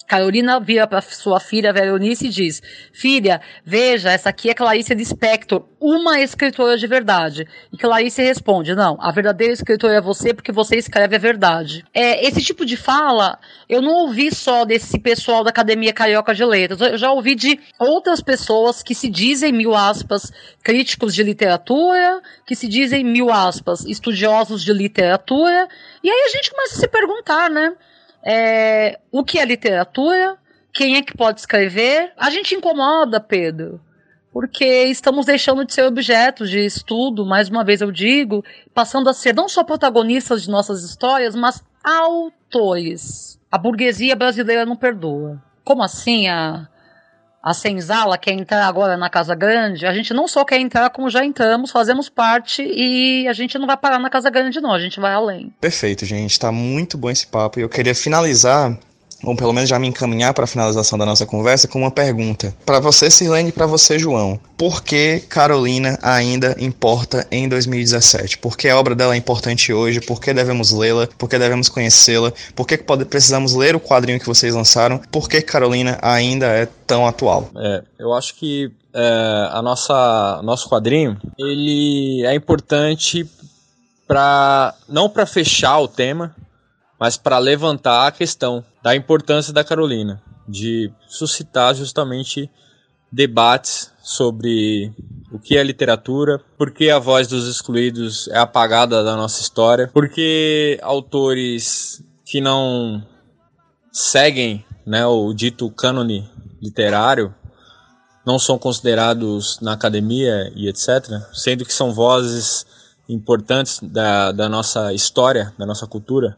Carolina vira para sua filha Veronice e diz: Filha, veja, essa aqui é Clarice Lispector, uma escritora de verdade. E Clarice responde: Não, a verdadeira escritora é você porque você escreve a verdade. É, esse tipo de fala eu não ouvi só desse pessoal da Academia Carioca de Letras, eu já ouvi de outras pessoas que se dizem, mil aspas, críticos de literatura, que se dizem, mil aspas, estudiosos de literatura. E aí a gente começa a se perguntar, né? É, o que é literatura, quem é que pode escrever. A gente incomoda, Pedro, porque estamos deixando de ser objetos de estudo, mais uma vez eu digo, passando a ser não só protagonistas de nossas histórias, mas autores. A burguesia brasileira não perdoa. Como assim a a Senzala quer entrar agora na Casa Grande, a gente não só quer entrar, como já entramos, fazemos parte e a gente não vai parar na Casa Grande, não, a gente vai além. Perfeito, gente, tá muito bom esse papo. E eu queria finalizar ou pelo menos já me encaminhar para a finalização da nossa conversa com uma pergunta. Para você, Silene, e para você, João. Por que Carolina ainda importa em 2017? Por que a obra dela é importante hoje? Por que devemos lê-la? Por que devemos conhecê-la? Por que precisamos ler o quadrinho que vocês lançaram? Por que Carolina ainda é tão atual? É, eu acho que é, a nossa nosso quadrinho ele é importante para não para fechar o tema, mas para levantar a questão da importância da Carolina, de suscitar justamente debates sobre o que é literatura, por que a voz dos excluídos é apagada da nossa história, por que autores que não seguem né, o dito cânone literário não são considerados na academia e etc., sendo que são vozes importantes da, da nossa história, da nossa cultura.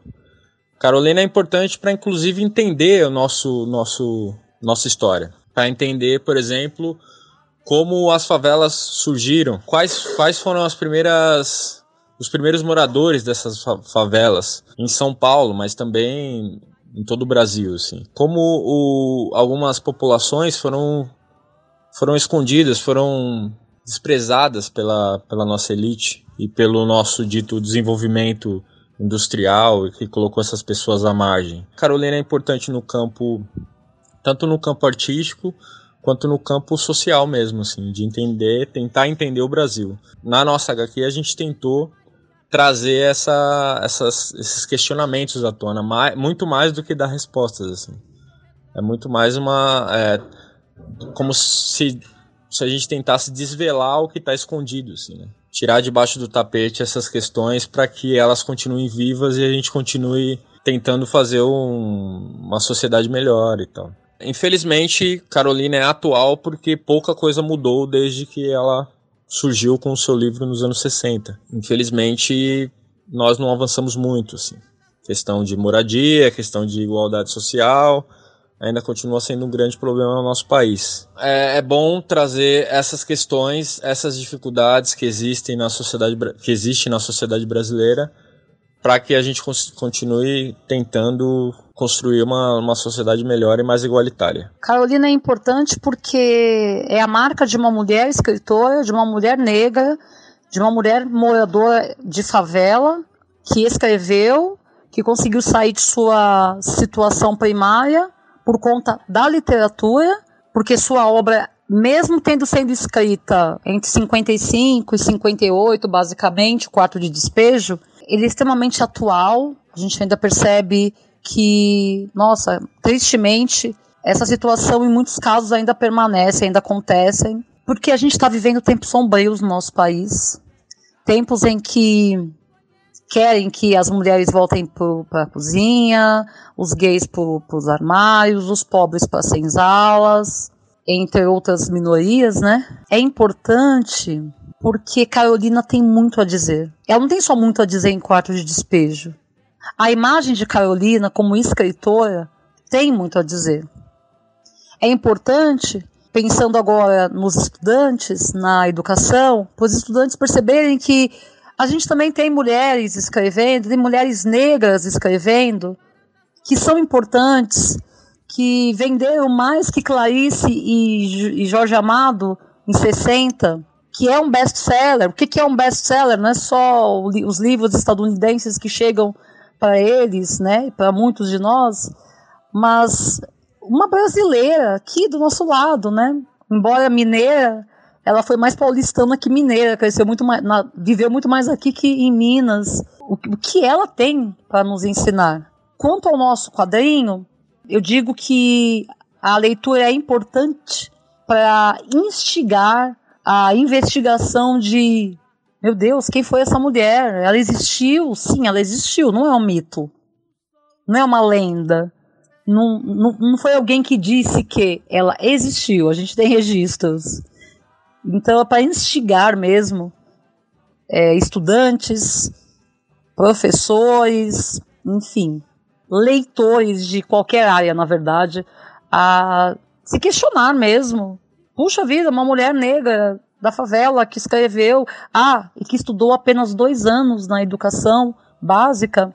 Carolina é importante para inclusive entender o nosso nosso nossa história, para entender, por exemplo, como as favelas surgiram, quais quais foram as primeiras os primeiros moradores dessas favelas? Em São Paulo, mas também em todo o Brasil, assim. Como o, algumas populações foram foram escondidas, foram desprezadas pela, pela nossa elite e pelo nosso dito desenvolvimento industrial que colocou essas pessoas à margem. Carolina é importante no campo, tanto no campo artístico quanto no campo social mesmo, assim, de entender, tentar entender o Brasil. Na nossa HQ a gente tentou trazer essa, essas, esses questionamentos à tona, mais, muito mais do que dar respostas, assim. É muito mais uma... É, como se, se a gente tentasse desvelar o que está escondido, assim, né? Tirar debaixo do tapete essas questões para que elas continuem vivas e a gente continue tentando fazer um, uma sociedade melhor e tal. Infelizmente, Carolina é atual porque pouca coisa mudou desde que ela surgiu com o seu livro nos anos 60. Infelizmente, nós não avançamos muito, assim. Questão de moradia, questão de igualdade social, ainda continua sendo um grande problema no nosso país. É, é bom trazer essas questões, essas dificuldades que existem na sociedade que existe na sociedade brasileira, para que a gente continue tentando construir uma, uma sociedade melhor e mais igualitária. Carolina é importante porque é a marca de uma mulher escritora, de uma mulher negra, de uma mulher moradora de favela que escreveu, que conseguiu sair de sua situação primária por conta da literatura, porque sua obra, mesmo tendo sido escrita entre 55 e 58, basicamente, o quarto de despejo, ele é extremamente atual. A gente ainda percebe que, nossa, tristemente, essa situação em muitos casos ainda permanece, ainda acontecem, porque a gente está vivendo tempos sombrios no nosso país, tempos em que querem que as mulheres voltem para a cozinha, os gays para os armários, os pobres para senzalas, entre outras minorias, né? É importante porque Carolina tem muito a dizer. Ela não tem só muito a dizer em quarto de despejo. A imagem de Carolina como escritora tem muito a dizer. É importante, pensando agora nos estudantes, na educação, para os estudantes perceberem que a gente também tem mulheres escrevendo, tem mulheres negras escrevendo, que são importantes, que venderam mais que Clarice e, e Jorge Amado em 60, que é um best-seller. O que, que é um best-seller? Não é só os livros estadunidenses que chegam para eles, né, para muitos de nós, mas uma brasileira aqui do nosso lado, né? Embora mineira, ela foi mais paulistana que mineira, cresceu muito mais, na, viveu muito mais aqui que em Minas. O, o que ela tem para nos ensinar? Quanto ao nosso quadrinho, eu digo que a leitura é importante para instigar a investigação de meu Deus, quem foi essa mulher? Ela existiu? Sim, ela existiu, não é um mito. Não é uma lenda. Não, não, não foi alguém que disse que ela existiu. A gente tem registros. Então é para instigar mesmo é, estudantes, professores, enfim, leitores de qualquer área, na verdade, a se questionar mesmo. Puxa vida, uma mulher negra da favela que escreveu, ah, e que estudou apenas dois anos na educação básica,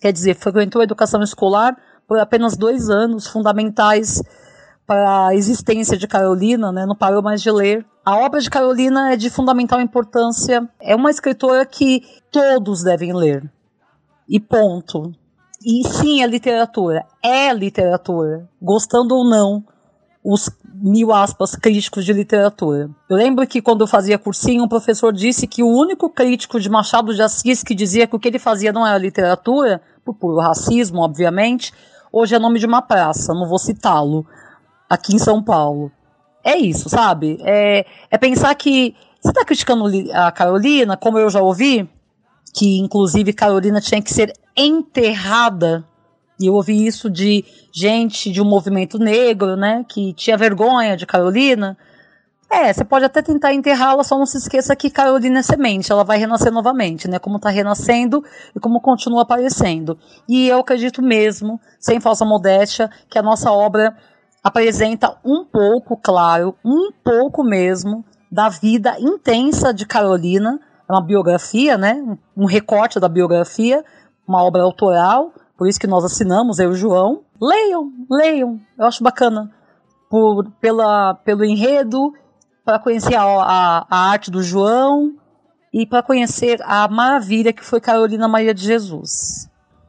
quer dizer, frequentou a educação escolar por apenas dois anos, fundamentais para a existência de Carolina, né, não parou mais de ler. A obra de Carolina é de fundamental importância. É uma escritora que todos devem ler. E ponto. E sim, é literatura. É literatura. Gostando ou não, os mil aspas críticos de literatura. Eu lembro que quando eu fazia cursinho, um professor disse que o único crítico de Machado de Assis que dizia que o que ele fazia não era literatura, por puro racismo, obviamente, hoje é nome de uma praça, não vou citá-lo aqui em São Paulo. É isso, sabe? É, é pensar que você está criticando a Carolina, como eu já ouvi, que inclusive Carolina tinha que ser enterrada. E eu ouvi isso de gente de um movimento negro, né, que tinha vergonha de Carolina. É, você pode até tentar enterrá-la, só não se esqueça que Carolina é semente, ela vai renascer novamente, né? Como está renascendo e como continua aparecendo. E eu acredito mesmo, sem falsa modéstia, que a nossa obra apresenta um pouco, claro, um pouco mesmo, da vida intensa de Carolina. É uma biografia, né? Um recorte da biografia, uma obra autoral, por isso que nós assinamos, eu e o João. Leiam, leiam, eu acho bacana. Por, pela, pelo enredo, para conhecer a, a, a arte do João e para conhecer a maravilha que foi Carolina Maria de Jesus.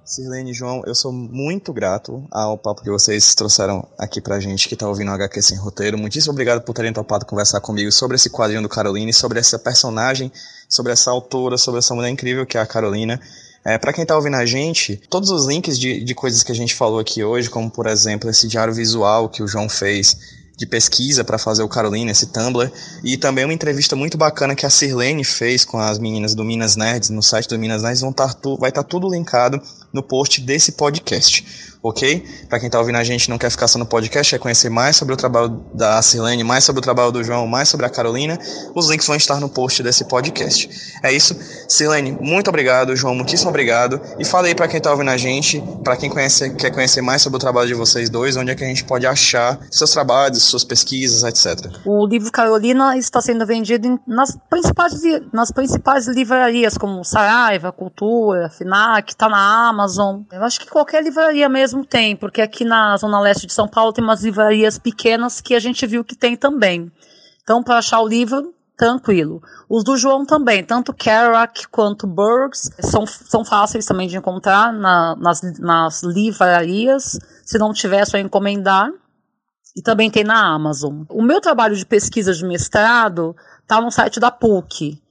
Sirlene e João, eu sou muito grato ao papo que vocês trouxeram aqui pra gente que tá ouvindo o HQ Sem Roteiro. Muitíssimo obrigado por terem topado conversar comigo sobre esse quadrinho do Caroline, sobre essa personagem, sobre essa autora, sobre essa mulher incrível que é a Carolina. É, para quem tá ouvindo a gente, todos os links de, de coisas que a gente falou aqui hoje, como por exemplo esse diário visual que o João fez de pesquisa para fazer o Carolina, esse Tumblr, e também uma entrevista muito bacana que a Sirlene fez com as meninas do Minas Nerds, no site do Minas Nerds, vão tá vai estar tá tudo linkado no post desse podcast ok? Para quem está ouvindo a gente não quer ficar só no podcast, quer conhecer mais sobre o trabalho da Silene, mais sobre o trabalho do João, mais sobre a Carolina, os links vão estar no post desse podcast. É isso. Silene, muito obrigado. João, muitíssimo obrigado. E falei para quem está ouvindo a gente, para quem conhece, quer conhecer mais sobre o trabalho de vocês dois, onde é que a gente pode achar seus trabalhos, suas pesquisas, etc. O livro Carolina está sendo vendido nas, principais, nas principais livrarias, como Saraiva, Cultura, FINAC, está na Amazon. Eu acho que qualquer livraria mesmo mesmo tem, porque aqui na Zona Leste de São Paulo tem umas livrarias pequenas que a gente viu que tem também. Então, para achar o livro, tranquilo. Os do João também, tanto Kerouac quanto Burgs, são, são fáceis também de encontrar na, nas, nas livrarias. Se não tiver, é só encomendar. E também tem na Amazon. O meu trabalho de pesquisa de mestrado está no site da PUC.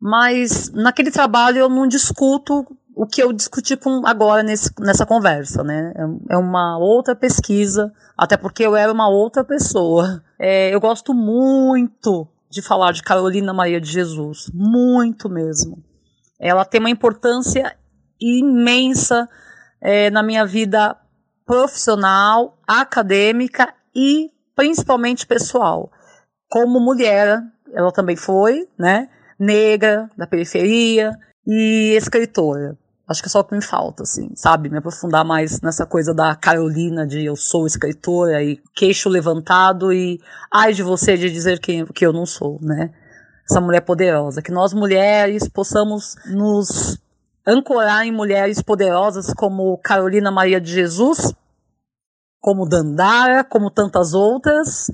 Mas naquele trabalho eu não discuto o que eu discuti com agora nesse, nessa conversa, né? É, é uma outra pesquisa, até porque eu era uma outra pessoa. É, eu gosto muito de falar de Carolina Maria de Jesus, muito mesmo. Ela tem uma importância imensa é, na minha vida profissional, acadêmica e principalmente pessoal. Como mulher, ela também foi, né? Negra, da periferia e escritora. Acho que é só o que me falta, assim, sabe? Me aprofundar mais nessa coisa da Carolina, de eu sou escritora e queixo levantado e ai de você de dizer que, que eu não sou, né? Essa mulher poderosa. Que nós mulheres possamos nos ancorar em mulheres poderosas como Carolina Maria de Jesus, como Dandara, como tantas outras,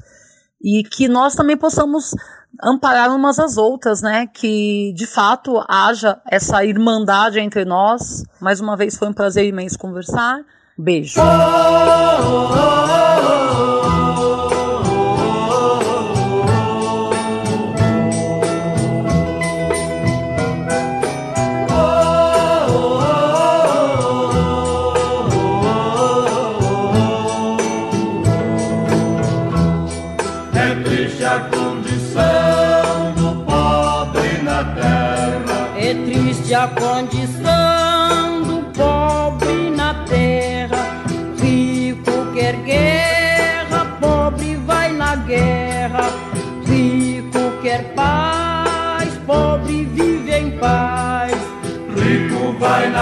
e que nós também possamos amparar umas às outras, né? Que de fato haja essa irmandade entre nós. Mais uma vez foi um prazer imenso conversar. Beijo. a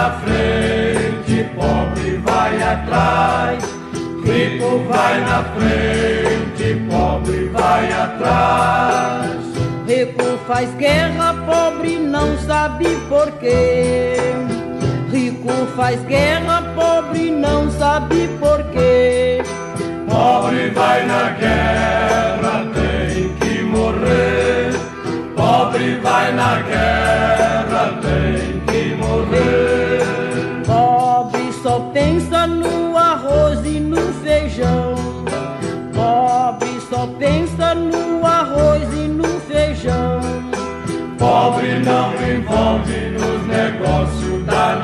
na frente, pobre vai atrás. Rico vai na frente, pobre vai atrás. Rico faz guerra, pobre não sabe porquê. Rico faz guerra, pobre não sabe porquê. Pobre vai na guerra,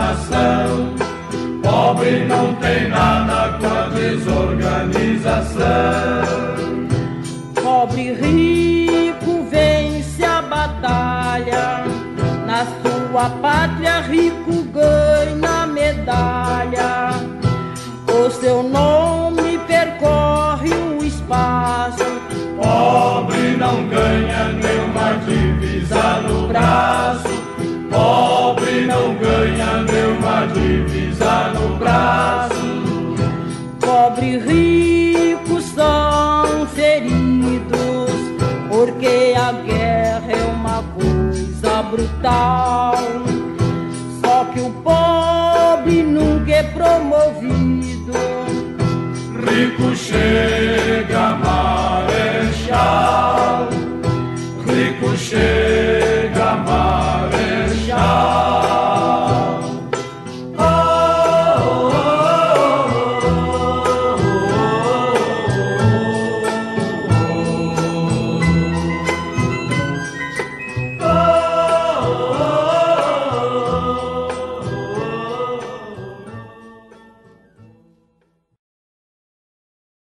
nação. Pobre não tem nada com a desorganização. Pobre e rico são feridos, porque a guerra é uma coisa brutal. Só que o pobre nunca é promovido. Rico chega mais.